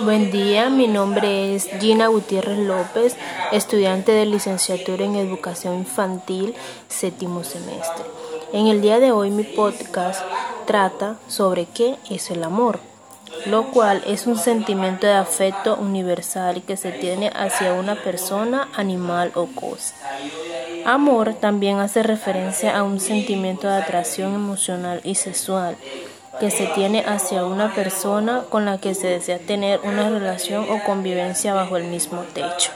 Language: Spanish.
Buen día, mi nombre es Gina Gutiérrez López, estudiante de licenciatura en Educación Infantil, séptimo semestre. En el día de hoy mi podcast trata sobre qué es el amor, lo cual es un sentimiento de afecto universal que se tiene hacia una persona, animal o cosa. Amor también hace referencia a un sentimiento de atracción emocional y sexual que se tiene hacia una persona con la que se desea tener una relación o convivencia bajo el mismo techo.